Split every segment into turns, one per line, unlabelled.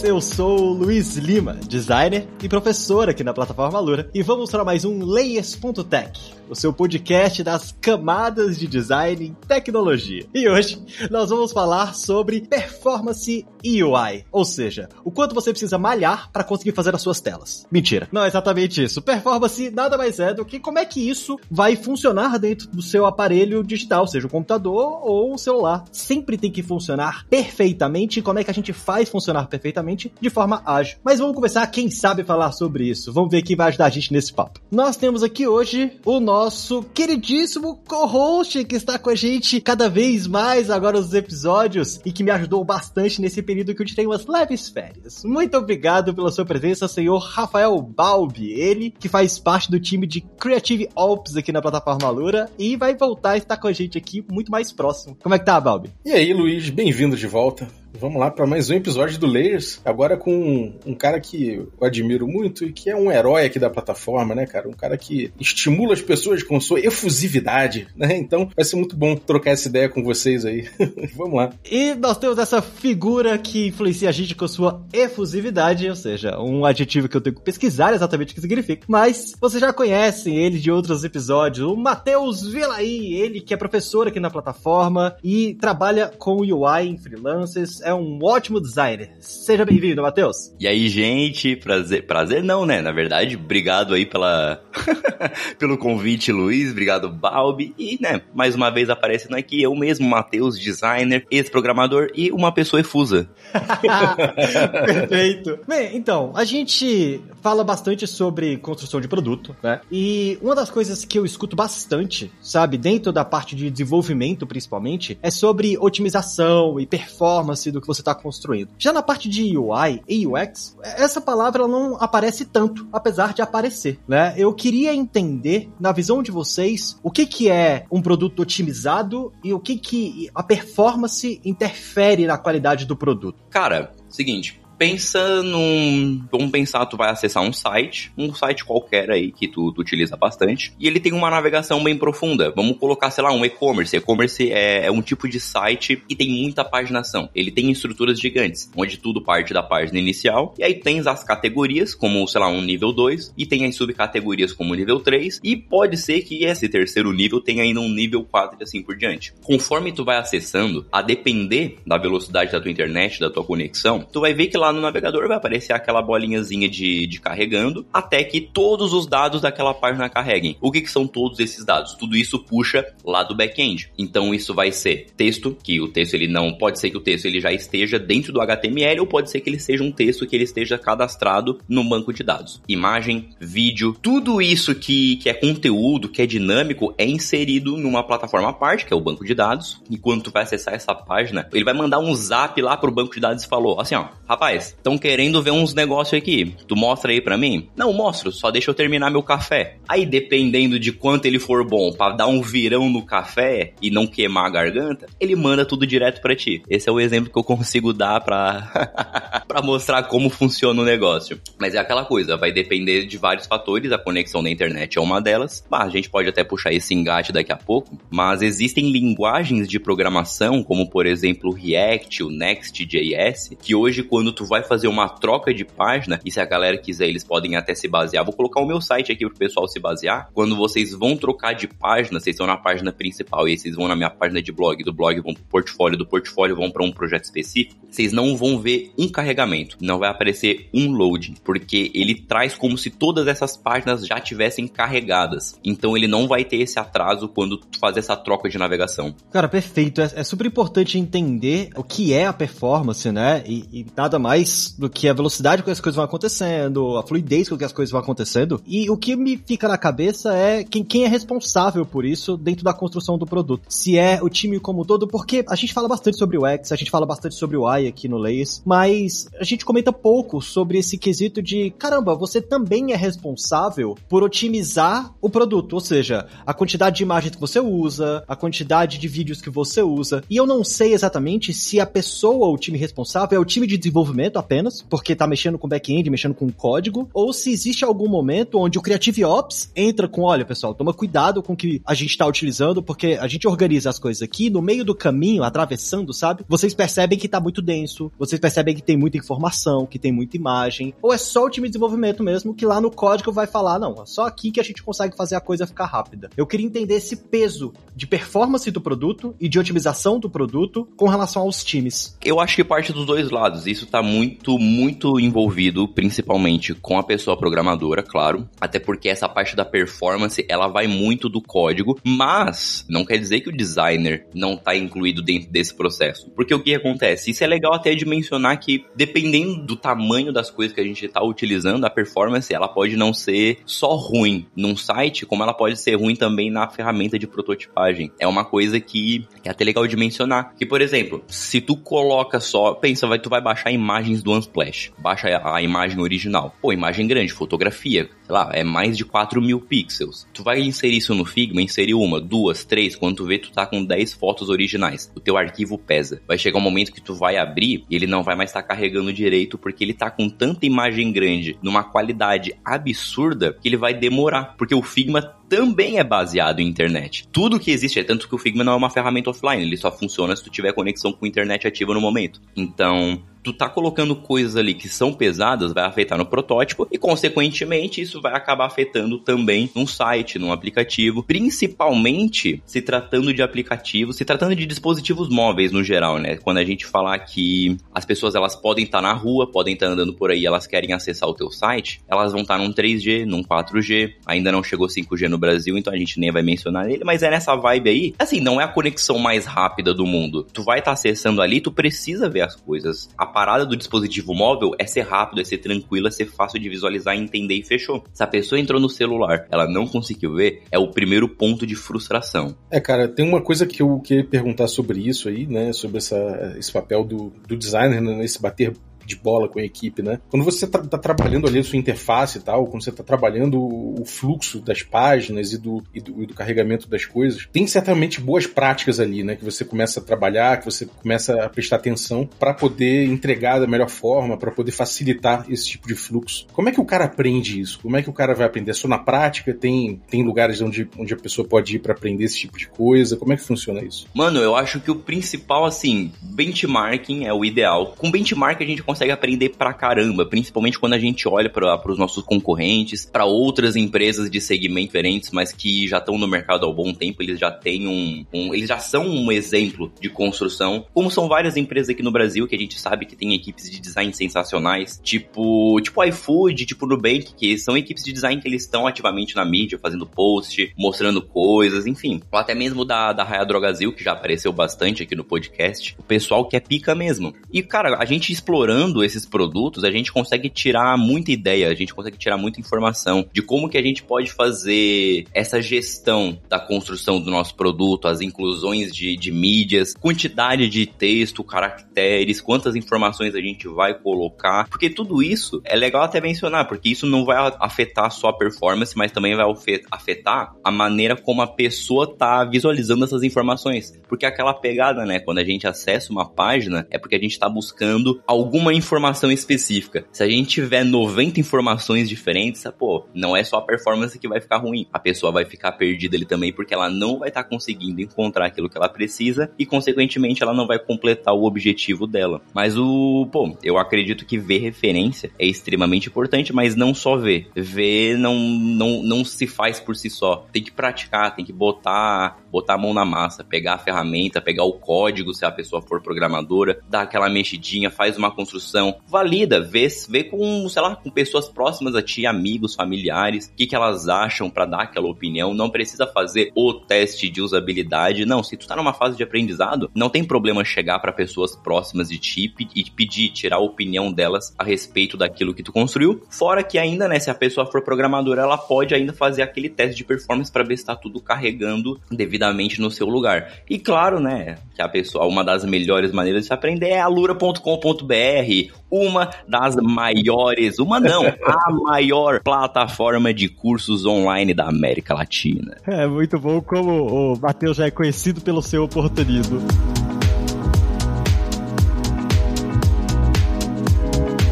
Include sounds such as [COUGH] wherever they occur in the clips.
Eu sou o Luiz Lima, designer e professor aqui na plataforma Lura, e vamos para mais um Layers.tech, o seu podcast das camadas de design em tecnologia. E hoje nós vamos falar sobre performance e UI, ou seja, o quanto você precisa malhar para conseguir fazer as suas telas. Mentira, não é exatamente isso. Performance nada mais é do que como é que isso vai funcionar dentro do seu aparelho digital, seja o computador ou o celular. Sempre tem que funcionar perfeitamente. Como é que a gente faz funcionar perfeitamente de forma ágil? Mas vamos conversar quem sabe falar sobre isso. Vamos ver quem vai ajudar a gente nesse papo. Nós temos aqui hoje o nosso queridíssimo co-host que está com a gente cada vez mais agora nos episódios e que me ajudou bastante nesse período que eu tirei umas leves férias. Muito obrigado pela sua presença, senhor Rafael Balbi. Ele que faz parte do time de Creative Ops aqui na plataforma Lura e vai voltar a estar com a gente aqui muito mais próximo. Como é que tá, Balbi?
E aí, Luiz, bem-vindo de volta. Vamos lá para mais um episódio do Layers. Agora com um, um, cara que eu admiro muito e que é um herói aqui da plataforma, né, cara? Um cara que estimula as pessoas com sua efusividade, né? Então vai ser muito bom trocar essa ideia com vocês aí. [LAUGHS] Vamos lá.
E nós temos essa figura que influencia a gente com sua efusividade, ou seja, um adjetivo que eu tenho que pesquisar exatamente o que significa. Mas vocês já conhecem ele de outros episódios, o Matheus Vilaí, ele que é professor aqui na plataforma e trabalha com UI em freelancers é um ótimo designer. Seja bem-vindo, Matheus.
E aí, gente, prazer, prazer não, né? Na verdade, obrigado aí pela [LAUGHS] pelo convite, Luiz, obrigado, Balbi, e, né, mais uma vez aparecendo aqui eu mesmo, Matheus, designer, ex-programador e uma pessoa efusa. [LAUGHS]
Perfeito. Bem, então, a gente fala bastante sobre construção de produto, né? E uma das coisas que eu escuto bastante, sabe, dentro da parte de desenvolvimento principalmente, é sobre otimização e performance do que você está construindo. Já na parte de UI e UX, essa palavra não aparece tanto, apesar de aparecer, né? Eu queria entender, na visão de vocês, o que que é um produto otimizado e o que que a performance interfere na qualidade do produto.
Cara, seguinte, pensa num. Vamos pensar, tu vai acessar um site, um site qualquer aí que tu, tu utiliza bastante, e ele tem uma navegação bem profunda. Vamos colocar, sei lá, um e-commerce. E-commerce é, é, um tipo de site que tem muita paginação. Ele tem estruturas gigantes, onde tudo parte da página inicial, e aí tens as categorias, como, sei lá, um nível 2, e tem as subcategorias como nível 3, e pode ser que esse terceiro nível tenha ainda um nível 4 e assim por diante. Conforme tu vai acessando, a depender da velocidade da tua internet, da tua conexão, tu vai ver que lá lá no navegador vai aparecer aquela bolinhazinha de, de carregando, até que todos os dados daquela página carreguem. O que, que são todos esses dados? Tudo isso puxa lá do back-end. Então isso vai ser texto, que o texto ele não pode ser que o texto ele já esteja dentro do HTML ou pode ser que ele seja um texto que ele esteja cadastrado no banco de dados. Imagem, vídeo, tudo isso que, que é conteúdo, que é dinâmico, é inserido numa plataforma à parte, que é o banco de dados. E quando tu vai acessar essa página, ele vai mandar um zap lá pro banco de dados e falou assim, ó, rapaz, estão querendo ver uns negócios aqui. Tu mostra aí para mim? Não, mostro, só deixa eu terminar meu café. Aí, dependendo de quanto ele for bom para dar um virão no café e não queimar a garganta, ele manda tudo direto para ti. Esse é o exemplo que eu consigo dar para [LAUGHS] para mostrar como funciona o negócio. Mas é aquela coisa, vai depender de vários fatores, a conexão da internet é uma delas. Bah, a gente pode até puxar esse engate daqui a pouco, mas existem linguagens de programação, como por exemplo o React, o Next.js, que hoje quando tu vai fazer uma troca de página, e se a galera quiser, eles podem até se basear. Vou colocar o meu site aqui pro pessoal se basear. Quando vocês vão trocar de página, vocês estão na página principal e vocês vão na minha página de blog, do blog vão pro portfólio, do portfólio vão para um projeto específico, vocês não vão ver um carregamento, não vai aparecer um loading, porque ele traz como se todas essas páginas já tivessem carregadas. Então ele não vai ter esse atraso quando fazer essa troca de navegação.
Cara, perfeito. É, é super importante entender o que é a performance, né? E, e nada mais do que a velocidade com que as coisas vão acontecendo, a fluidez com que as coisas vão acontecendo. E o que me fica na cabeça é quem, quem é responsável por isso dentro da construção do produto. Se é o time como todo, porque a gente fala bastante sobre o X, a gente fala bastante sobre o Y aqui no Layers, mas a gente comenta pouco sobre esse quesito de, caramba, você também é responsável por otimizar o produto, ou seja, a quantidade de imagens que você usa, a quantidade de vídeos que você usa. E eu não sei exatamente se a pessoa, o time responsável, é o time de desenvolvimento apenas, porque tá mexendo com back-end, mexendo com código, ou se existe algum momento onde o Creative Ops entra com, olha, pessoal, toma cuidado com o que a gente tá utilizando, porque a gente organiza as coisas aqui, no meio do caminho, atravessando, sabe? Vocês percebem que tá muito denso, vocês percebem que tem muita informação, que tem muita imagem, ou é só o time de desenvolvimento mesmo que lá no código vai falar, não, é só aqui que a gente consegue fazer a coisa ficar rápida. Eu queria entender esse peso de performance do produto e de otimização do produto com relação aos times.
Eu acho que parte dos dois lados. Isso tá muito, muito envolvido, principalmente com a pessoa programadora, claro. Até porque essa parte da performance, ela vai muito do código, mas não quer dizer que o designer não tá incluído dentro desse processo. Porque o que acontece? Isso é legal até de mencionar que, dependendo do tamanho das coisas que a gente tá utilizando, a performance, ela pode não ser só ruim num site, como ela pode ser ruim também na ferramenta de prototipagem. É uma coisa que, é até legal de mencionar. Que, por exemplo, se tu coloca só, pensa, vai, tu vai baixar imagens do Unsplash, baixa a, imagem original. Pô, imagem grande, fotografia, sei lá, é mais de 4 mil pixels. Tu vai inserir isso no Figma, inserir uma, duas, três, quando tu vê, tu tá com 10 fotos originais. O teu arquivo pesa. Vai chegar um momento que tu vai abrir e ele não vai mais estar tá carregando direito porque ele tá com tanta imagem grande, numa qualidade absurda, que ele vai demorar. Porque o Figma também é baseado em internet. Tudo que existe, é tanto que o Figma não é uma ferramenta offline, ele só funciona se tu tiver conexão com internet ativa no momento. Então, tu tá colocando coisas ali que são pesadas, vai afetar no protótipo e, consequentemente, isso vai acabar afetando também num site, num aplicativo, principalmente se tratando de aplicativos, se tratando de dispositivos móveis no geral, né? Quando a gente falar que as pessoas elas podem estar tá na rua, podem estar tá andando por aí, elas querem acessar o teu site, elas vão estar tá num 3G, num 4G, ainda não chegou 5G no Brasil, então a gente nem vai mencionar ele, mas é nessa vibe aí. Assim, não é a conexão mais rápida do mundo. Tu vai estar tá acessando ali, tu precisa ver as coisas. A parada do dispositivo móvel é ser rápido, é ser tranquilo, é ser fácil de visualizar, entender e fechou. Se a pessoa entrou no celular, ela não conseguiu ver, é o primeiro ponto de frustração.
É, cara, tem uma coisa que eu queria perguntar sobre isso aí, né? Sobre essa, esse papel do, do designer né, nesse bater de bola com a equipe, né? Quando você está tá trabalhando ali a sua interface e tal, quando você está trabalhando o fluxo das páginas e do, e do, e do, carregamento das coisas, tem certamente boas práticas ali, né? Que você começa a trabalhar, que você começa a prestar atenção para poder entregar da melhor forma, para poder facilitar esse tipo de fluxo. Como é que o cara aprende isso? Como é que o cara vai aprender? Só na prática? Tem, tem lugares onde, onde a pessoa pode ir para aprender esse tipo de coisa? Como é que funciona isso?
Mano, eu acho que o principal, assim, benchmarking é o ideal. Com benchmark a gente consegue consegue aprender pra caramba, principalmente quando a gente olha para os nossos concorrentes, para outras empresas de segmento diferentes, mas que já estão no mercado há um bom tempo, eles já têm um, um, eles já são um exemplo de construção, como são várias empresas aqui no Brasil que a gente sabe que tem equipes de design sensacionais, tipo, tipo iFood, tipo Nubank, que são equipes de design que eles estão ativamente na mídia, fazendo post, mostrando coisas, enfim. Ou até mesmo da, da Drogazil, que já apareceu bastante aqui no podcast. O pessoal que é pica mesmo. E, cara, a gente explorando usando esses produtos, a gente consegue tirar muita ideia, a gente consegue tirar muita informação de como que a gente pode fazer essa gestão da construção do nosso produto, as inclusões de, de mídias, quantidade de texto, caracteres, quantas informações a gente vai colocar, porque tudo isso é legal até mencionar, porque isso não vai afetar só a performance, mas também vai afetar a maneira como a pessoa tá visualizando essas informações, porque aquela pegada, né, quando a gente acessa uma página, é porque a gente está buscando alguma informação específica. Se a gente tiver 90 informações diferentes, pô, não é só a performance que vai ficar ruim. A pessoa vai ficar perdida ali também porque ela não vai estar tá conseguindo encontrar aquilo que ela precisa e, consequentemente, ela não vai completar o objetivo dela. Mas o, pô, eu acredito que ver referência é extremamente importante, mas não só ver. Ver não, não, não se faz por si só. Tem que praticar, tem que botar, botar a mão na massa, pegar a ferramenta, pegar o código, se a pessoa for programadora, dar aquela mexidinha, faz uma construção construção. Valida, vê, vê com, sei lá, com pessoas próximas a ti, amigos, familiares, o que, que elas acham para dar aquela opinião. Não precisa fazer o teste de usabilidade. Não, se tu tá numa fase de aprendizado, não tem problema chegar para pessoas próximas de ti e pedir, tirar a opinião delas a respeito daquilo que tu construiu. Fora que ainda, né, se a pessoa for programadora, ela pode ainda fazer aquele teste de performance para ver se tá tudo carregando devidamente no seu lugar. E claro, né, que a pessoa, uma das melhores maneiras de se aprender é alura.com.br, uma das maiores, uma não, [LAUGHS] a maior plataforma de cursos online da América Latina.
É muito bom como o Matheus já é conhecido pelo seu oportunismo.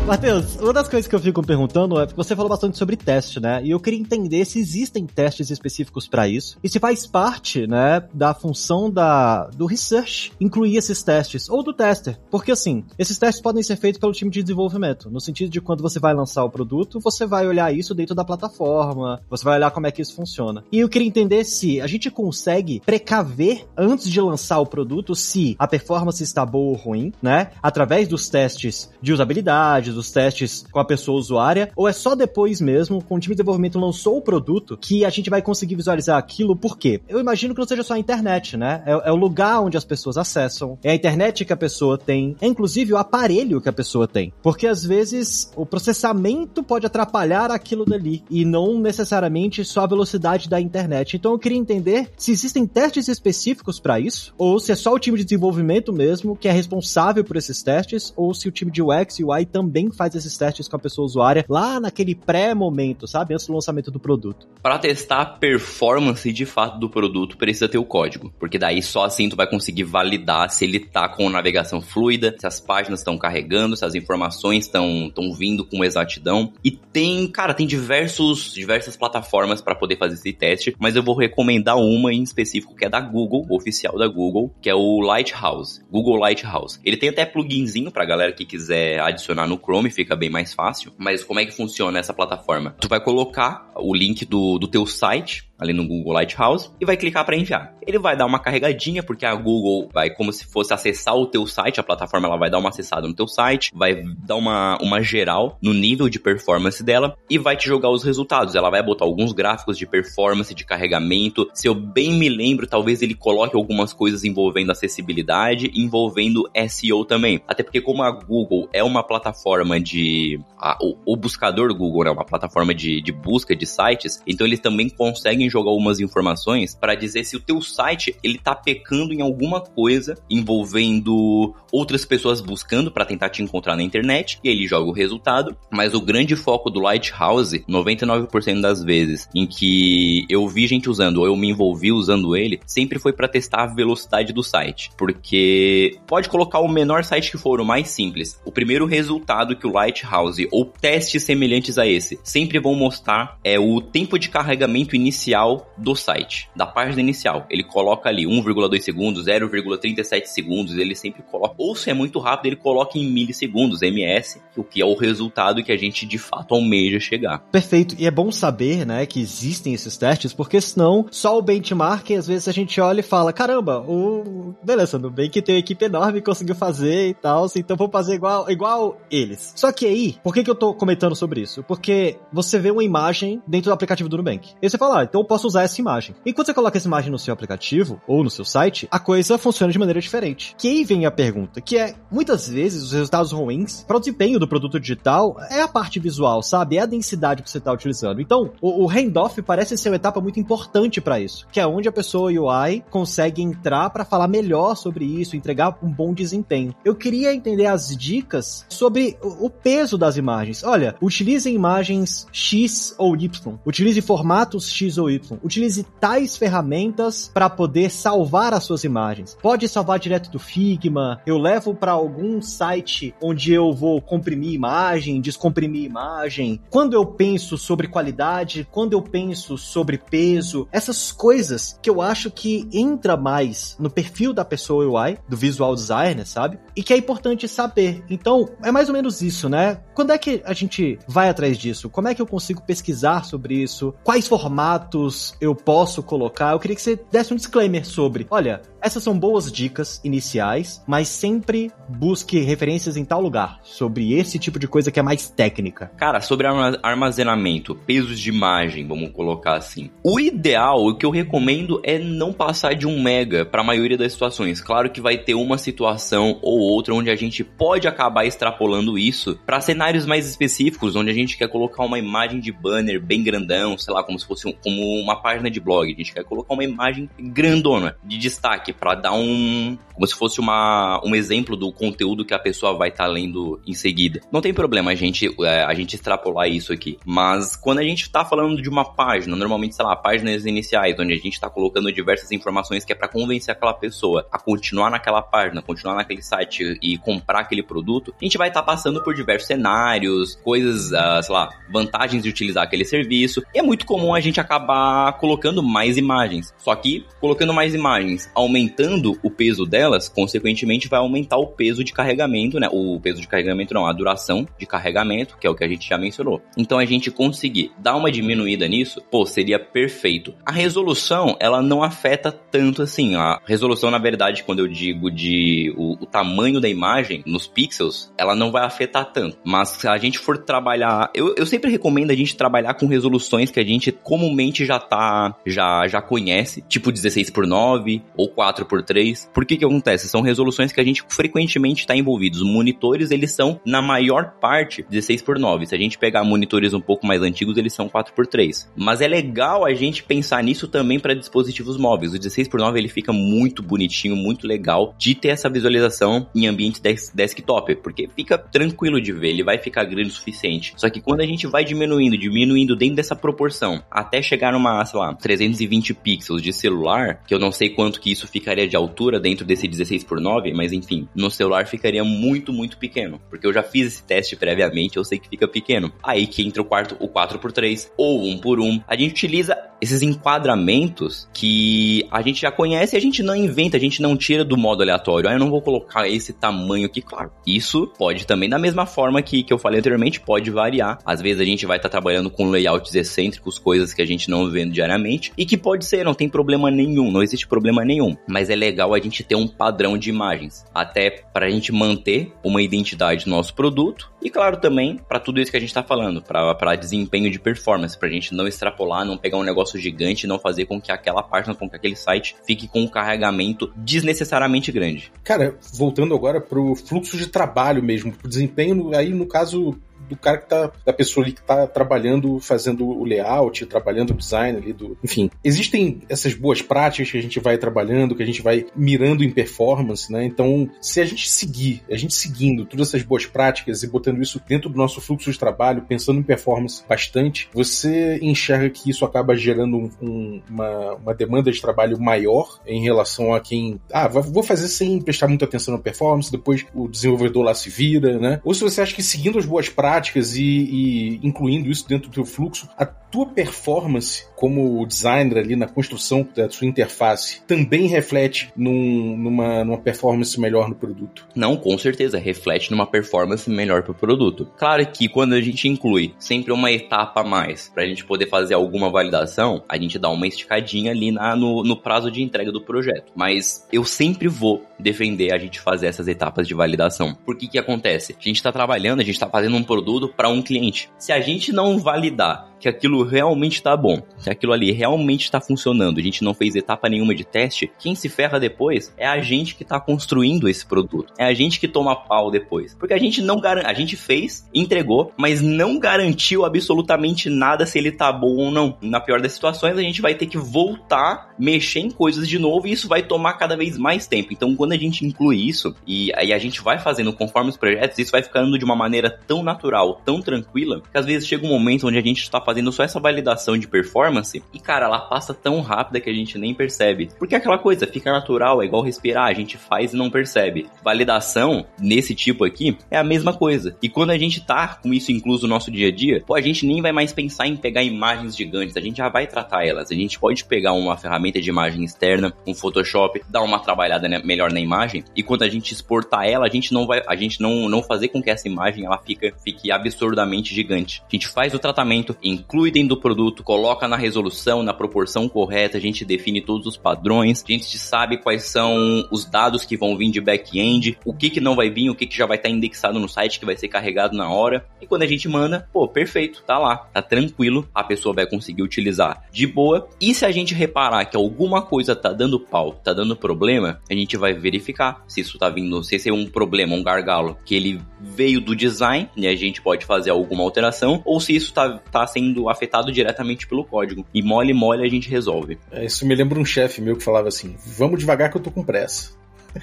Matheus, uma das coisas que eu fico perguntando é você falou bastante sobre teste, né? E eu queria entender se existem testes específicos para isso e se faz parte, né, da função da do research incluir esses testes ou do tester, porque assim, esses testes podem ser feitos pelo time de desenvolvimento, no sentido de quando você vai lançar o produto, você vai olhar isso dentro da plataforma, você vai olhar como é que isso funciona. E eu queria entender se a gente consegue precaver antes de lançar o produto se a performance está boa ou ruim, né? Através dos testes de usabilidade, dos testes com a pessoa usuária, ou é só depois mesmo, com o time de desenvolvimento lançou o produto, que a gente vai conseguir visualizar aquilo, por quê? Eu imagino que não seja só a internet, né? É, é o lugar onde as pessoas acessam, é a internet que a pessoa tem, é inclusive o aparelho que a pessoa tem. Porque às vezes o processamento pode atrapalhar aquilo dali, e não necessariamente só a velocidade da internet. Então eu queria entender se existem testes específicos para isso, ou se é só o time de desenvolvimento mesmo que é responsável por esses testes, ou se o time de UX e UI também faz esses testes com a pessoa usuária lá naquele pré-momento, sabe? Antes do lançamento do produto.
Para testar a performance de fato do produto, precisa ter o código, porque daí só assim tu vai conseguir validar se ele tá com navegação fluida, se as páginas estão carregando, se as informações estão vindo com exatidão. E tem, cara, tem diversos diversas plataformas para poder fazer esse teste, mas eu vou recomendar uma em específico que é da Google, oficial da Google, que é o Lighthouse, Google Lighthouse. Ele tem até pluginzinho pra galera que quiser adicionar no Chrome Chrome fica bem mais fácil. Mas como é que funciona essa plataforma? Tu vai colocar o link do, do teu site ali no Google Lighthouse e vai clicar para enviar. Ele vai dar uma carregadinha porque a Google vai como se fosse acessar o teu site, a plataforma ela vai dar uma acessada no teu site, vai dar uma, uma geral no nível de performance dela e vai te jogar os resultados. Ela vai botar alguns gráficos de performance, de carregamento. Se eu bem me lembro, talvez ele coloque algumas coisas envolvendo acessibilidade, envolvendo SEO também. Até porque como a Google é uma plataforma de a, o, o, buscador Google é né, uma plataforma de, de busca de sites, então eles também conseguem conseguem jogar algumas informações para dizer se o teu site ele tá pecando em alguma coisa envolvendo outras pessoas buscando para tentar te encontrar na internet e ele joga o resultado. Mas o grande foco do Lighthouse, 99% das vezes em que eu vi gente usando ou eu me envolvi usando ele, sempre foi para testar a velocidade do site, porque pode colocar o menor site que for, o mais simples. O primeiro resultado que o Lighthouse ou testes semelhantes a esse sempre vão mostrar é o tempo de carregamento inicial inicial do site, da página inicial. Ele coloca ali 1,2 segundos, 0,37 segundos, ele sempre coloca. Ou se é muito rápido, ele coloca em milissegundos, ms, o que é o resultado que a gente de fato almeja chegar.
Perfeito. E é bom saber, né, que existem esses testes, porque senão só o benchmark, às vezes a gente olha e fala, caramba, o beleza, no bem que tem uma equipe enorme conseguiu fazer e tal, então vou fazer igual igual eles. Só que aí, por que que eu tô comentando sobre isso? Porque você vê uma imagem dentro do aplicativo do Nubank. E você fala, ah, então posso usar essa imagem. E quando você coloca essa imagem no seu aplicativo ou no seu site, a coisa funciona de maneira diferente. Que aí vem a pergunta, que é, muitas vezes os resultados ruins para o desempenho do produto digital é a parte visual, sabe? É a densidade que você está utilizando. Então, o, o handoff parece ser uma etapa muito importante para isso, que é onde a pessoa UI consegue entrar para falar melhor sobre isso, entregar um bom desempenho. Eu queria entender as dicas sobre o, o peso das imagens. Olha, utilize imagens X ou Y, utilize formatos X ou Y Y. Utilize tais ferramentas para poder salvar as suas imagens. Pode salvar direto do Figma. Eu levo para algum site onde eu vou comprimir imagem, descomprimir imagem. Quando eu penso sobre qualidade, quando eu penso sobre peso, essas coisas que eu acho que entra mais no perfil da pessoa UI, do visual designer, sabe? E que é importante saber. Então, é mais ou menos isso, né? Quando é que a gente vai atrás disso? Como é que eu consigo pesquisar sobre isso? Quais formatos pontos eu posso colocar, eu queria que você desse um disclaimer sobre, olha, essas são boas dicas iniciais, mas sempre busque referências em tal lugar sobre esse tipo de coisa que é mais técnica.
Cara, sobre armazenamento, pesos de imagem, vamos colocar assim. O ideal, o que eu recomendo é não passar de um mega para a maioria das situações. Claro que vai ter uma situação ou outra onde a gente pode acabar extrapolando isso para cenários mais específicos, onde a gente quer colocar uma imagem de banner bem grandão, sei lá, como se fosse um, como uma página de blog. A gente quer colocar uma imagem grandona de destaque para dar um como se fosse uma, um exemplo do conteúdo que a pessoa vai estar tá lendo em seguida. Não tem problema a gente é, a gente extrapolar isso aqui, mas quando a gente está falando de uma página, normalmente sei lá, páginas iniciais, onde a gente está colocando diversas informações que é para convencer aquela pessoa a continuar naquela página, continuar naquele site e comprar aquele produto, a gente vai estar tá passando por diversos cenários, coisas, uh, sei lá, vantagens de utilizar aquele serviço. E é muito comum a gente acabar colocando mais imagens. Só que colocando mais imagens, aumentando o peso delas, consequentemente vai aumentar o peso de carregamento, né? O peso de carregamento não, a duração de carregamento, que é o que a gente já mencionou. Então a gente conseguir dar uma diminuída nisso, pô, seria perfeito. A resolução, ela não afeta tanto assim. A resolução, na verdade, quando eu digo de o, o tamanho da imagem nos pixels, ela não vai afetar tanto. Mas se a gente for trabalhar, eu, eu sempre recomendo a gente trabalhar com resoluções que a gente comumente já tá, já, já conhece, tipo 16 por 9 ou 4 por 3. Por que que acontece? São resoluções que a gente frequentemente está envolvido. Os monitores, eles são, na maior parte, 16 por 9. Se a gente pegar monitores um pouco mais antigos, eles são 4 por 3. Mas é legal a gente pensar nisso também para dispositivos móveis. O 16 por 9 ele fica muito bonitinho, muito legal de ter essa visualização em ambiente des desktop, porque fica tranquilo de ver, ele vai ficar grande o suficiente. Só que quando a gente vai diminuindo, diminuindo dentro dessa proporção, até chegar numa, sei lá, 320 pixels de celular, que eu não sei quanto que isso ficaria de altura dentro desse 16 por 9, mas enfim, no celular ficaria muito, muito pequeno, porque eu já fiz esse teste previamente, eu sei que fica pequeno. Aí que entra o quarto, o 4 por 3 ou 1 por 1. A gente utiliza esses enquadramentos que a gente já conhece e a gente não inventa, a gente não tira do modo aleatório. Ah, eu não vou colocar esse tamanho aqui, claro. Isso pode também, da mesma forma que, que eu falei anteriormente, pode variar. Às vezes a gente vai estar tá trabalhando com layouts excêntricos, coisas que a gente não vê diariamente, e que pode ser, não tem problema nenhum, não existe problema nenhum. Mas é legal a gente ter um padrão de imagens, até para a gente manter uma identidade do nosso produto, e claro também para tudo isso que a gente está falando, para desempenho de performance, para a gente não extrapolar, não pegar um negócio gigante e não fazer com que aquela página, com que aquele site fique com um carregamento desnecessariamente grande.
Cara, voltando agora pro fluxo de trabalho mesmo, pro desempenho, aí no caso do cara que tá, da pessoa ali que tá trabalhando, fazendo o layout, trabalhando o design ali do. Enfim, existem essas boas práticas que a gente vai trabalhando, que a gente vai mirando em performance, né? Então, se a gente seguir, a gente seguindo todas essas boas práticas e botando isso dentro do nosso fluxo de trabalho, pensando em performance bastante, você enxerga que isso acaba gerando um, um, uma, uma demanda de trabalho maior em relação a quem. Ah, vou fazer sem prestar muita atenção na performance, depois o desenvolvedor lá se vira, né? Ou se você acha que seguindo as boas práticas, práticas e, e, incluindo isso dentro do teu fluxo, a tua performance como designer ali na construção da sua interface também reflete num, numa, numa performance melhor no produto?
Não, com certeza, reflete numa performance melhor para o produto. Claro que quando a gente inclui sempre uma etapa a mais para a gente poder fazer alguma validação, a gente dá uma esticadinha ali na, no, no prazo de entrega do projeto. Mas eu sempre vou defender a gente fazer essas etapas de validação. Por que que acontece? A gente está trabalhando, a gente está fazendo um produto para um cliente. Se a gente não validar que aquilo realmente está bom, que aquilo ali realmente está funcionando, a gente não fez etapa nenhuma de teste, quem se ferra depois é a gente que está construindo esse produto. É a gente que toma pau depois. Porque a gente não garante, a gente fez, entregou, mas não garantiu absolutamente nada se ele tá bom ou não. Na pior das situações, a gente vai ter que voltar, mexer em coisas de novo e isso vai tomar cada vez mais tempo. Então, quando a gente inclui isso e aí a gente vai fazendo conforme os projetos, isso vai ficando de uma maneira tão natural, tão tranquila, que às vezes chega um momento onde a gente está fazendo só essa validação de performance e, cara, ela passa tão rápida que a gente nem percebe. Porque é aquela coisa, fica natural, é igual respirar, a gente faz e não percebe. Validação, nesse tipo aqui, é a mesma coisa. E quando a gente tá com isso incluso no nosso dia a dia, pô, a gente nem vai mais pensar em pegar imagens gigantes, a gente já vai tratar elas. A gente pode pegar uma ferramenta de imagem externa, um Photoshop, dar uma trabalhada melhor na imagem, e quando a gente exportar ela, a gente não vai, a gente não, não fazer com que essa imagem ela fica, fique absurdamente gigante. A gente faz o tratamento, inclui dentro do produto, coloca na resolução, na proporção correta, a gente define todos os padrões, a gente sabe quais são os dados que vão vir de back-end, o que que não vai vir, o que que já vai estar indexado no site que vai ser carregado na hora. E quando a gente manda, pô, perfeito, tá lá, tá tranquilo, a pessoa vai conseguir utilizar de boa. E se a gente reparar que alguma coisa tá dando pau, tá dando problema, a gente vai verificar se isso tá vindo, se esse é um problema, um gargalo, que ele veio do design e a gente pode fazer alguma alteração, ou se isso tá, tá sendo afetado diretamente pelo código. E mole mole a gente resolve.
É, isso me lembra um chefe meu que falava assim: vamos devagar que eu tô com pressa.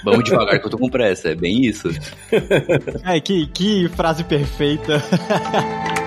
Vamos [LAUGHS] devagar que eu tô com pressa, é bem isso.
Ai, [LAUGHS] que, que frase perfeita. [LAUGHS]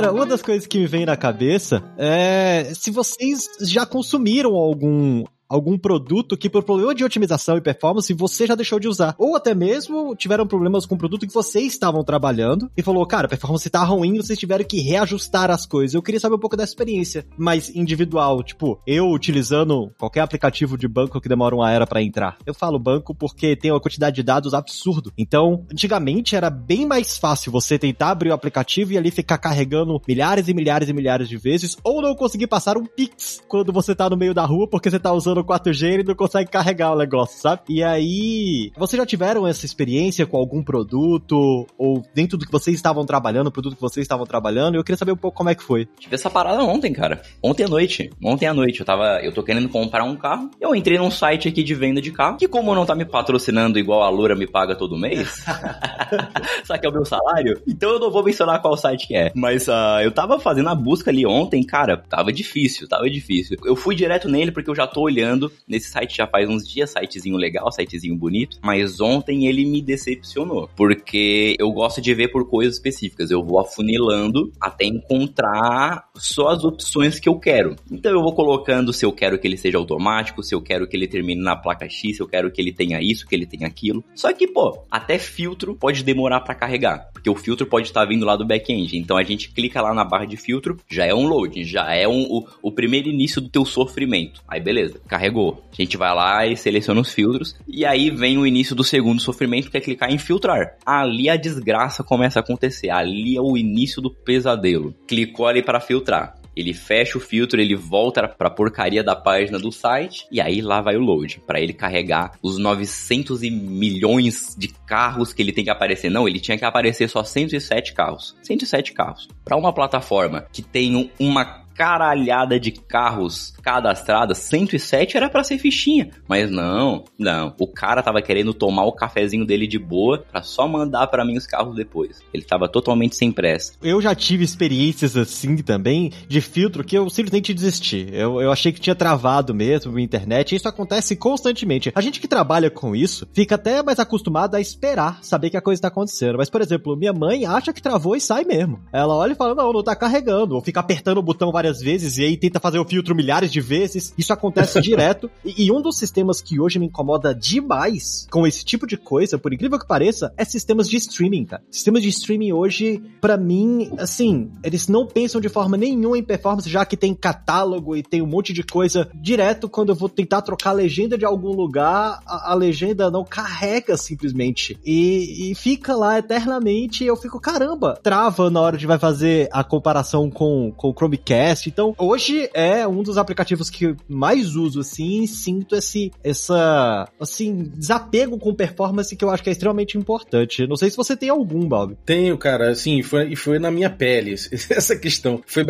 Cara, uma das coisas que me vem na cabeça é se vocês já consumiram algum algum produto que por problema de otimização e performance você já deixou de usar. Ou até mesmo tiveram problemas com o produto que vocês estavam trabalhando e falou, cara, a performance tá ruim, vocês tiveram que reajustar as coisas. Eu queria saber um pouco dessa experiência mais individual, tipo, eu utilizando qualquer aplicativo de banco que demora uma era para entrar. Eu falo banco porque tem uma quantidade de dados absurdo. Então, antigamente era bem mais fácil você tentar abrir o aplicativo e ali ficar carregando milhares e milhares e milhares de vezes ou não conseguir passar um Pix quando você tá no meio da rua porque você tá usando no 4G e não consegue carregar o negócio, sabe? E aí, vocês já tiveram essa experiência com algum produto ou dentro do que vocês estavam trabalhando, o produto que vocês estavam trabalhando? Eu queria saber um pouco como é que foi.
Tive essa parada ontem, cara. Ontem à noite. Ontem à noite. Eu tava. Eu tô querendo comprar um carro. Eu entrei num site aqui de venda de carro. Que como não tá me patrocinando igual a Lura me paga todo mês. [LAUGHS] [LAUGHS] Só que é o meu salário. Então eu não vou mencionar qual site que é. Mas uh, eu tava fazendo a busca ali ontem, cara. Tava difícil, tava difícil. Eu fui direto nele porque eu já tô olhando nesse site já faz uns dias, sitezinho legal, sitezinho bonito, mas ontem ele me decepcionou, porque eu gosto de ver por coisas específicas, eu vou afunilando até encontrar só as opções que eu quero. Então eu vou colocando se eu quero que ele seja automático, se eu quero que ele termine na placa X, se eu quero que ele tenha isso, que ele tenha aquilo. Só que, pô, até filtro pode demorar para carregar, porque o filtro pode estar vindo lá do back-end. Então a gente clica lá na barra de filtro, já é um load, já é um, o, o primeiro início do teu sofrimento. Aí beleza, carregou. A gente vai lá e seleciona os filtros. E aí vem o início do segundo sofrimento, que é clicar em filtrar. Ali a desgraça começa a acontecer. Ali é o início do pesadelo. Clicou ali para filtrar. Ele fecha o filtro, ele volta pra porcaria da página do site e aí lá vai o load, para ele carregar os 900 e milhões de carros que ele tem que aparecer. Não, ele tinha que aparecer só 107 carros. 107 carros. Para uma plataforma que tem uma caralhada de carros cadastradas, 107 era para ser fichinha. Mas não, não. O cara tava querendo tomar o cafezinho dele de boa para só mandar para mim os carros depois. Ele tava totalmente sem pressa.
Eu já tive experiências assim também de filtro que eu simplesmente desisti. Eu, eu achei que tinha travado mesmo a internet. E isso acontece constantemente. A gente que trabalha com isso fica até mais acostumado a esperar saber que a coisa tá acontecendo. Mas, por exemplo, minha mãe acha que travou e sai mesmo. Ela olha e fala: não, não tá carregando. Ou fica apertando o botão várias várias vezes e aí tenta fazer o filtro milhares de vezes. Isso acontece [LAUGHS] direto. E, e, um dos sistemas que hoje me incomoda demais com esse tipo de coisa, por incrível que pareça, é sistemas de streaming, cara. Sistemas de streaming hoje, para mim, assim, eles não pensam de forma nenhuma em performance, já que tem catálogo e tem um monte de coisa direto quando eu vou tentar trocar a legenda de algum lugar, a, a legenda não carrega simplesmente. E, e fica lá eternamente e eu fico, caramba, trava na hora de vai fazer a comparação com, com o Chromecast podcast. Então, hoje é um dos aplicativos que mais uso, assim, sinto esse, essa, assim, desapego com performance que eu acho que é extremamente importante. Não sei se você tem algum, Bob.
Tenho, cara, assim, foi, foi na minha pele [LAUGHS] essa questão. Foi,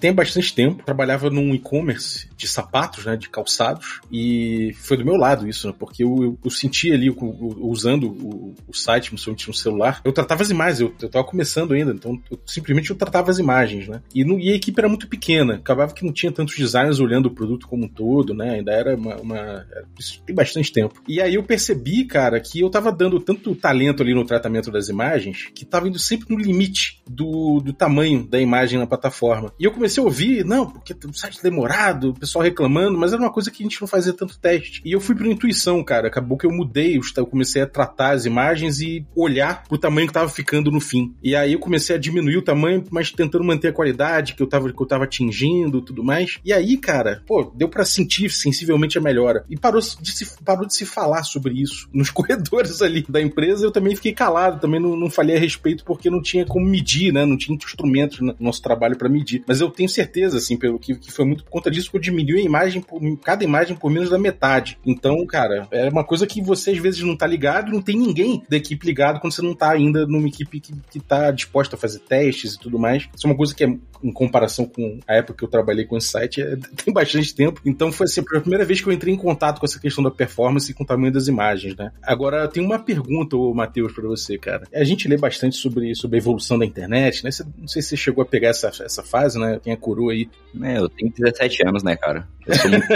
tem bastante tempo, trabalhava num e-commerce de sapatos, né, de calçados, e foi do meu lado isso, né, porque eu, eu, eu senti ali, eu, usando o, o site, principalmente no celular, eu tratava as imagens, eu, eu tava começando ainda, então eu, simplesmente eu tratava as imagens, né, e, no, e a equipe era muito pequena, pequena. Acabava que não tinha tantos designers olhando o produto como um todo, né? Ainda era uma. uma isso tem bastante tempo. E aí eu percebi, cara, que eu tava dando tanto talento ali no tratamento das imagens que tava indo sempre no limite do, do tamanho da imagem na plataforma. E eu comecei a ouvir, não, porque o site demorado, o pessoal reclamando, mas era uma coisa que a gente não fazia tanto teste. E eu fui por intuição, cara. Acabou que eu mudei, eu comecei a tratar as imagens e olhar pro tamanho que tava ficando no fim. E aí eu comecei a diminuir o tamanho, mas tentando manter a qualidade que eu tava, que eu tava atingindo tudo mais. E aí, cara, pô, deu para sentir sensivelmente a melhora. E parou de, se, parou de se falar sobre isso nos [LAUGHS] corredores ali da empresa. Eu também fiquei calado, também não, não falei a respeito porque não tinha como medir, né? Não tinha instrumentos no nosso trabalho para medir. Mas eu tenho certeza, assim, pelo que, que foi muito por conta disso que eu diminui a imagem, por, cada imagem por menos da metade. Então, cara, é uma coisa que você às vezes não tá ligado, não tem ninguém da equipe ligado quando você não tá ainda numa equipe que, que tá disposta a fazer testes e tudo mais. Isso é uma coisa que é, em comparação com a época que eu trabalhei com esse site, é, [LAUGHS] tem bastante tempo. Então foi assim, a primeira vez que eu entrei em contato com essa questão da performance e com o tamanho das imagens, né? Agora, tem uma pergunta, Matheus, para você, cara. A gente lê bastante sobre, sobre a evolução da internet, né? Você, não sei se você chegou a pegar essa, essa fase, né? Quem é coroa aí.
É, eu tenho 17 anos, né, cara?
Muito...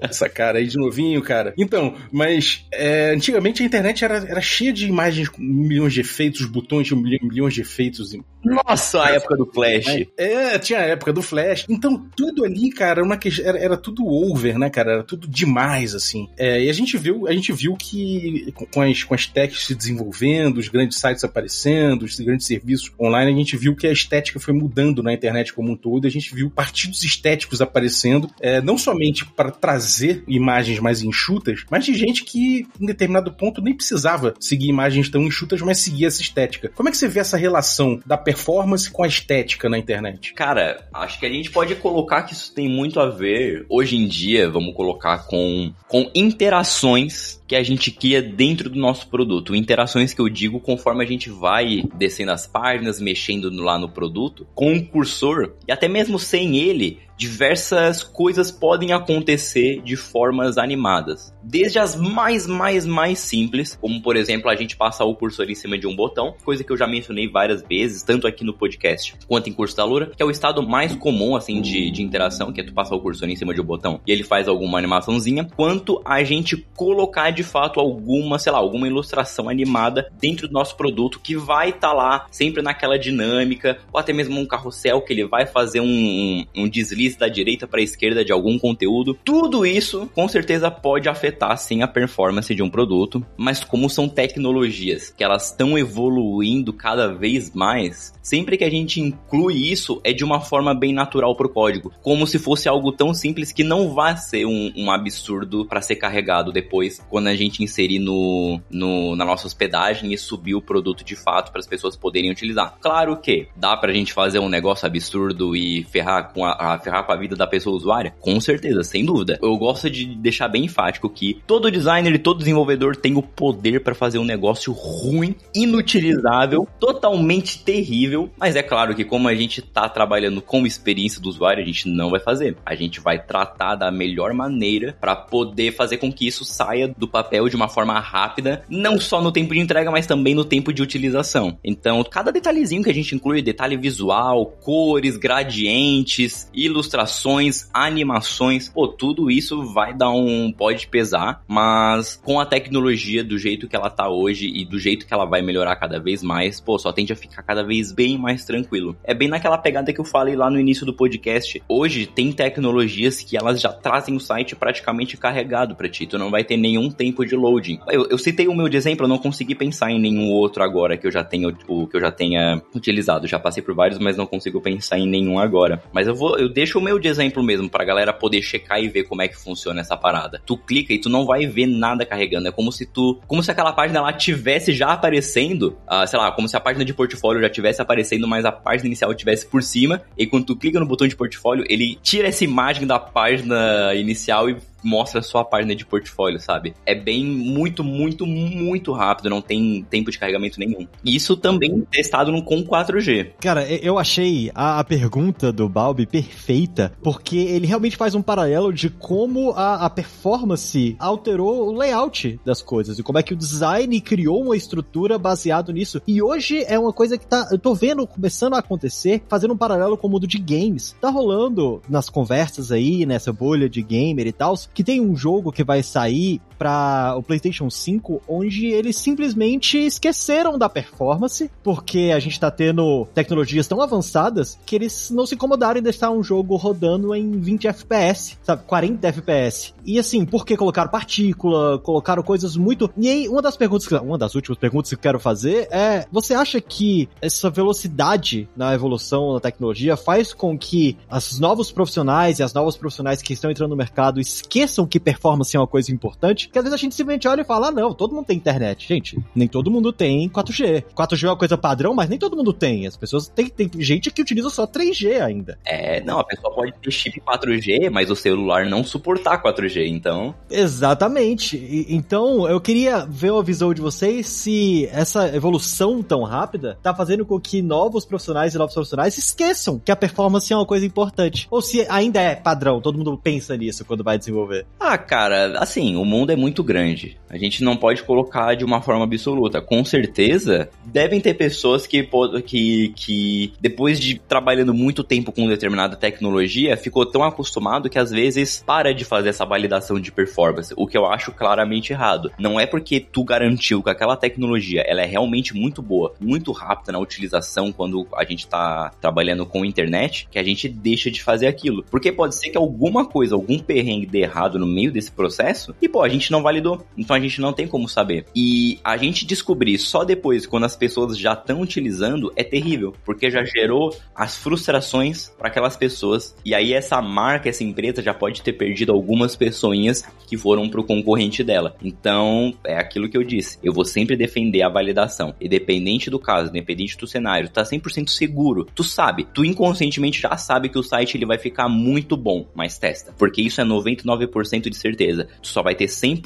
[LAUGHS] essa cara aí de novinho, cara. Então, mas é, antigamente a internet era, era cheia de imagens com milhões de efeitos, botões com milhões de efeitos.
Nossa, a época do Flash.
É, tinha a época do Flash. Então, tudo ali, cara, uma era, era tudo over, né, cara? Era tudo demais, assim. É, e a gente viu, a gente viu que com as, com as techs se desenvolvendo, os grandes sites aparecendo, os grandes serviços online, a gente viu que a estética foi mudando na internet como um todo. A gente viu partidos estéticos aparecendo, é, não somente para trazer imagens mais enxutas, mas de gente que, em determinado ponto, nem precisava seguir imagens tão enxutas, mas seguir essa estética. Como é que você vê essa relação da performance com a estética na internet?
Cara, acho que a gente pode colocar que isso tem muito a ver, hoje em dia, vamos colocar com, com interações que a gente cria dentro do nosso produto. Interações que eu digo conforme a gente vai descendo as páginas, mexendo lá no produto, com o cursor, e até mesmo sem ele, diversas coisas podem acontecer de formas animadas. Desde as mais, mais, mais simples, como por exemplo a gente passar o cursor em cima de um botão, coisa que eu já mencionei várias vezes, tanto aqui no podcast quanto em curso da Lura, que é o estado mais comum assim de, de interação, que é tu passar o cursor em cima de um botão e ele faz alguma animaçãozinha, quanto a gente colocar de fato alguma, sei lá, alguma ilustração animada dentro do nosso produto que vai estar tá lá sempre naquela dinâmica, ou até mesmo um carrossel que ele vai fazer um, um, deslize da direita para a esquerda de algum conteúdo. Tudo isso com certeza pode afetar sim a performance de um produto, mas como são tecnologias que elas estão evoluindo cada vez mais, sempre que a gente inclui isso é de uma forma bem natural pro código, como se fosse algo tão simples que não vai ser um, um absurdo para ser carregado depois quando a gente inserir no, no, na nossa hospedagem e subir o produto de fato para as pessoas poderem utilizar. Claro que dá pra gente fazer um negócio absurdo e ferrar com a, a ferrar com a vida da pessoa usuária? Com certeza, sem dúvida. Eu gosto de deixar bem enfático que todo designer e todo desenvolvedor tem o poder para fazer um negócio ruim, inutilizável, totalmente terrível, mas é claro que como a gente tá trabalhando com experiência do usuário, a gente não vai fazer. A gente vai tratar da melhor maneira para poder fazer com que isso saia do papel de uma forma rápida, não só no tempo de entrega, mas também no tempo de utilização. Então, cada detalhezinho que a gente inclui, detalhe visual, cores, gradientes, ilustrações, animações, pô, tudo isso vai dar um. pode pesar, mas com a tecnologia do jeito que ela tá hoje e do jeito que ela vai melhorar cada vez mais, pô, só tende a ficar cada vez bem mais tranquilo. É bem naquela pegada que eu falei lá no início do podcast. Hoje tem tecnologias que elas já trazem o site praticamente carregado para ti, tu não vai ter nenhum tempo de loading. Eu, eu citei o meu de exemplo, eu não consegui pensar em nenhum outro agora que eu já tenha, tipo, que eu já tenha utilizado. Já passei por vários, mas não consigo pensar em nenhum agora. Mas eu vou, eu deixo o meu de exemplo mesmo, pra galera poder checar e ver como é que funciona essa parada. Tu clica e tu não vai ver nada carregando. É como se tu. Como se aquela página lá tivesse já aparecendo. Uh, sei lá, como se a página de portfólio já tivesse aparecendo, mas a página inicial tivesse por cima. E quando tu clica no botão de portfólio, ele tira essa imagem da página inicial e mostra a página de portfólio, sabe? É bem muito, muito, muito rápido, não tem tempo de carregamento nenhum. Isso também testado no com 4G.
Cara, eu achei a, a pergunta do Balbi perfeita, porque ele realmente faz um paralelo de como a, a performance alterou o layout das coisas e como é que o design criou uma estrutura baseado nisso. E hoje é uma coisa que tá, eu tô vendo começando a acontecer, fazendo um paralelo com o mundo de games. Tá rolando nas conversas aí, nessa bolha de gamer e tal, que tem um jogo que vai sair para o PlayStation 5, onde eles simplesmente esqueceram da performance, porque a gente tá tendo tecnologias tão avançadas que eles não se incomodaram em deixar um jogo rodando em 20 FPS, sabe? 40 FPS. E assim, por que colocaram partícula, colocaram coisas muito. E aí, uma das perguntas, uma das últimas perguntas que eu quero fazer é: você acha que essa velocidade na evolução da tecnologia faz com que os novos profissionais e as novas profissionais que estão entrando no mercado esqueçam que performance é uma coisa importante? Porque às vezes a gente simplesmente olha e fala: ah, não, todo mundo tem internet. Gente, nem todo mundo tem 4G. 4G é uma coisa padrão, mas nem todo mundo tem. As pessoas têm, tem gente que utiliza só 3G ainda.
É, não, a pessoa pode ter chip 4G, mas o celular não suportar 4G, então.
Exatamente. E, então, eu queria ver a visão de vocês se essa evolução tão rápida tá fazendo com que novos profissionais e novos profissionais esqueçam que a performance é uma coisa importante. Ou se ainda é padrão, todo mundo pensa nisso quando vai desenvolver.
Ah, cara, assim, o mundo é muito grande. A gente não pode colocar de uma forma absoluta. Com certeza, devem ter pessoas que, que, que depois de trabalhando muito tempo com determinada tecnologia, ficou tão acostumado que às vezes para de fazer essa validação de performance, o que eu acho claramente errado. Não é porque tu garantiu que aquela tecnologia ela é realmente muito boa, muito rápida na utilização quando a gente está trabalhando com internet, que a gente deixa de fazer aquilo. Porque pode ser que alguma coisa, algum perrengue dê errado no meio desse processo e, pô, a gente não validou. Então a gente não tem como saber. E a gente descobrir só depois, quando as pessoas já estão utilizando, é terrível, porque já gerou as frustrações para aquelas pessoas. E aí essa marca, essa empresa já pode ter perdido algumas pessoinhas que foram pro concorrente dela. Então, é aquilo que eu disse. Eu vou sempre defender a validação. Independente do caso, independente do cenário, tá 100% seguro. Tu sabe, tu inconscientemente já sabe que o site ele vai ficar muito bom, mas testa. Porque isso é 99% de certeza. Tu só vai ter 100%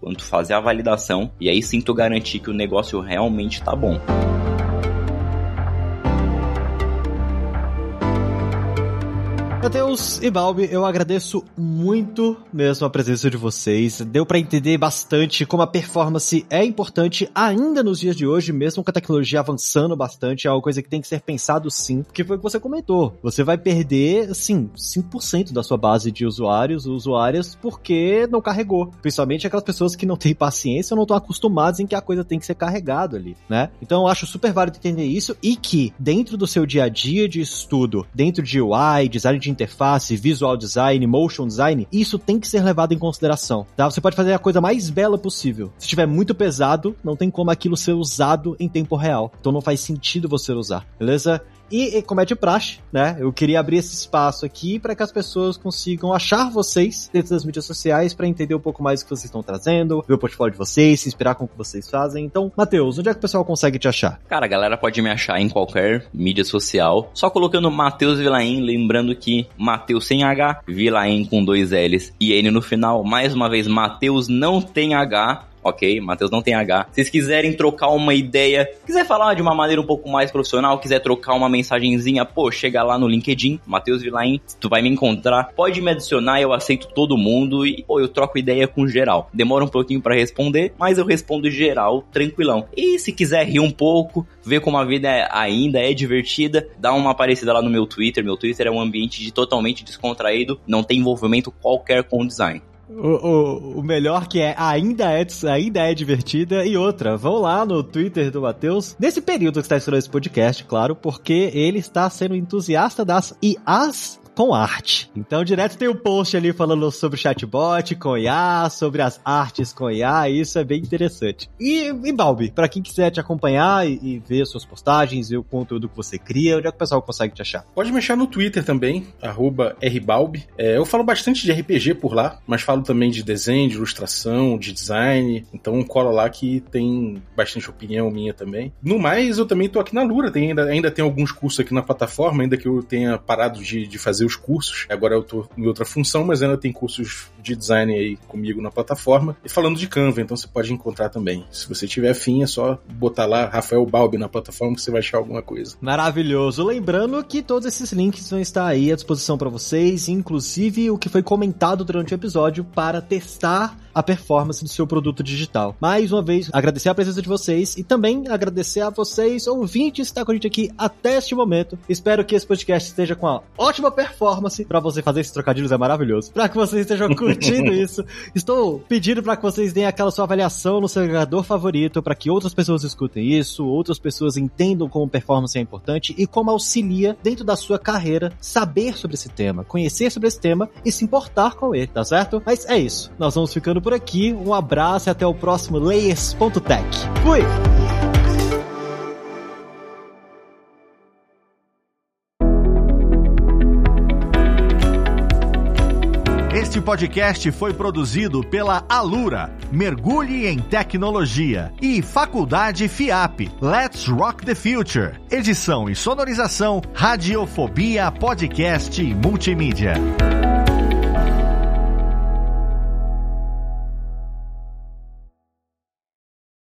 quando tu fazer a validação e aí sim tu garantir que o negócio realmente tá bom.
Matheus e Balbi, eu agradeço muito mesmo a presença de vocês. Deu para entender bastante como a performance é importante ainda nos dias de hoje, mesmo com a tecnologia avançando bastante. É uma coisa que tem que ser pensado sim, que foi o que você comentou. Você vai perder, assim, 5% da sua base de usuários, usuárias, porque não carregou. Principalmente aquelas pessoas que não têm paciência ou não estão acostumadas em que a coisa tem que ser carregado ali, né? Então eu acho super válido entender isso e que dentro do seu dia a dia de estudo, dentro de UI, design de interface, visual design, motion design, isso tem que ser levado em consideração, tá? Você pode fazer a coisa mais bela possível. Se estiver muito pesado, não tem como aquilo ser usado em tempo real. Então não faz sentido você usar, beleza? E, como é de praxe, né? Eu queria abrir esse espaço aqui para que as pessoas consigam achar vocês dentro das mídias sociais para entender um pouco mais o que vocês estão trazendo, ver o portfólio de vocês, se inspirar com o que vocês fazem. Então, Matheus, onde é que o pessoal consegue te achar?
Cara, a galera pode me achar em qualquer mídia social, só colocando Matheus Vilain, lembrando que Matheus sem H, Vilain com dois L's e N no final. Mais uma vez, Matheus não tem H, ok? Matheus não tem H. Se vocês quiserem trocar uma ideia, quiser falar de uma maneira um pouco mais profissional, quiser trocar uma mensagenzinha, pô, chega lá no LinkedIn, Matheus Vilain, tu vai me encontrar, pode me adicionar, eu aceito todo mundo e, pô, eu troco ideia com geral. Demora um pouquinho para responder, mas eu respondo geral, tranquilão. E se quiser rir um pouco, ver como a vida é, ainda é divertida, dá uma aparecida lá no meu Twitter. Meu Twitter é um ambiente de totalmente descontraído, não tem envolvimento qualquer com o design.
O, o, o, melhor que é ainda é ainda é divertida. E outra, vão lá no Twitter do Matheus nesse período que está estudando esse podcast, claro, porque ele está sendo entusiasta das IAs com arte. Então, direto tem um post ali falando sobre chatbot com IA, sobre as artes com IA, isso é bem interessante. E, e Balbi, para quem quiser te acompanhar e, e, ver suas postagens, ver o conteúdo que você cria, onde é que o pessoal consegue te achar?
Pode me achar no Twitter também, rbalbi. É, eu falo bastante de RPG por lá, mas falo também de desenho, de ilustração, de design, então cola lá que tem bastante opinião minha também. No mais, eu também tô aqui na Lura, tem, ainda, ainda tem alguns cursos aqui na plataforma, ainda que eu tenha parado de, de fazer os cursos. Agora eu tô em outra função, mas ainda tem cursos de design aí comigo na plataforma. E falando de Canva, então você pode encontrar também. Se você tiver afim, é só botar lá Rafael Balbi na plataforma que você vai achar alguma coisa.
Maravilhoso. Lembrando que todos esses links vão estar aí à disposição para vocês, inclusive o que foi comentado durante o episódio para testar a performance do seu produto digital. Mais uma vez, agradecer a presença de vocês e também agradecer a vocês, ouvintes, que estão com a gente aqui até este momento. Espero que esse podcast esteja com a ótima performance para você fazer esses trocadilhos é maravilhoso. Para que vocês estejam [LAUGHS] curtindo isso, estou pedindo para que vocês deem aquela sua avaliação no seu agregador favorito, para que outras pessoas escutem isso, outras pessoas entendam como performance é importante e como auxilia dentro da sua carreira saber sobre esse tema, conhecer sobre esse tema e se importar com ele, tá certo? Mas é isso. Nós vamos ficando por aqui. Um abraço e até o próximo Layers.tech. Fui!
Este podcast foi produzido pela Alura, Mergulhe em Tecnologia, e Faculdade FIAP, Let's Rock the Future. Edição e sonorização, Radiofobia Podcast e Multimídia.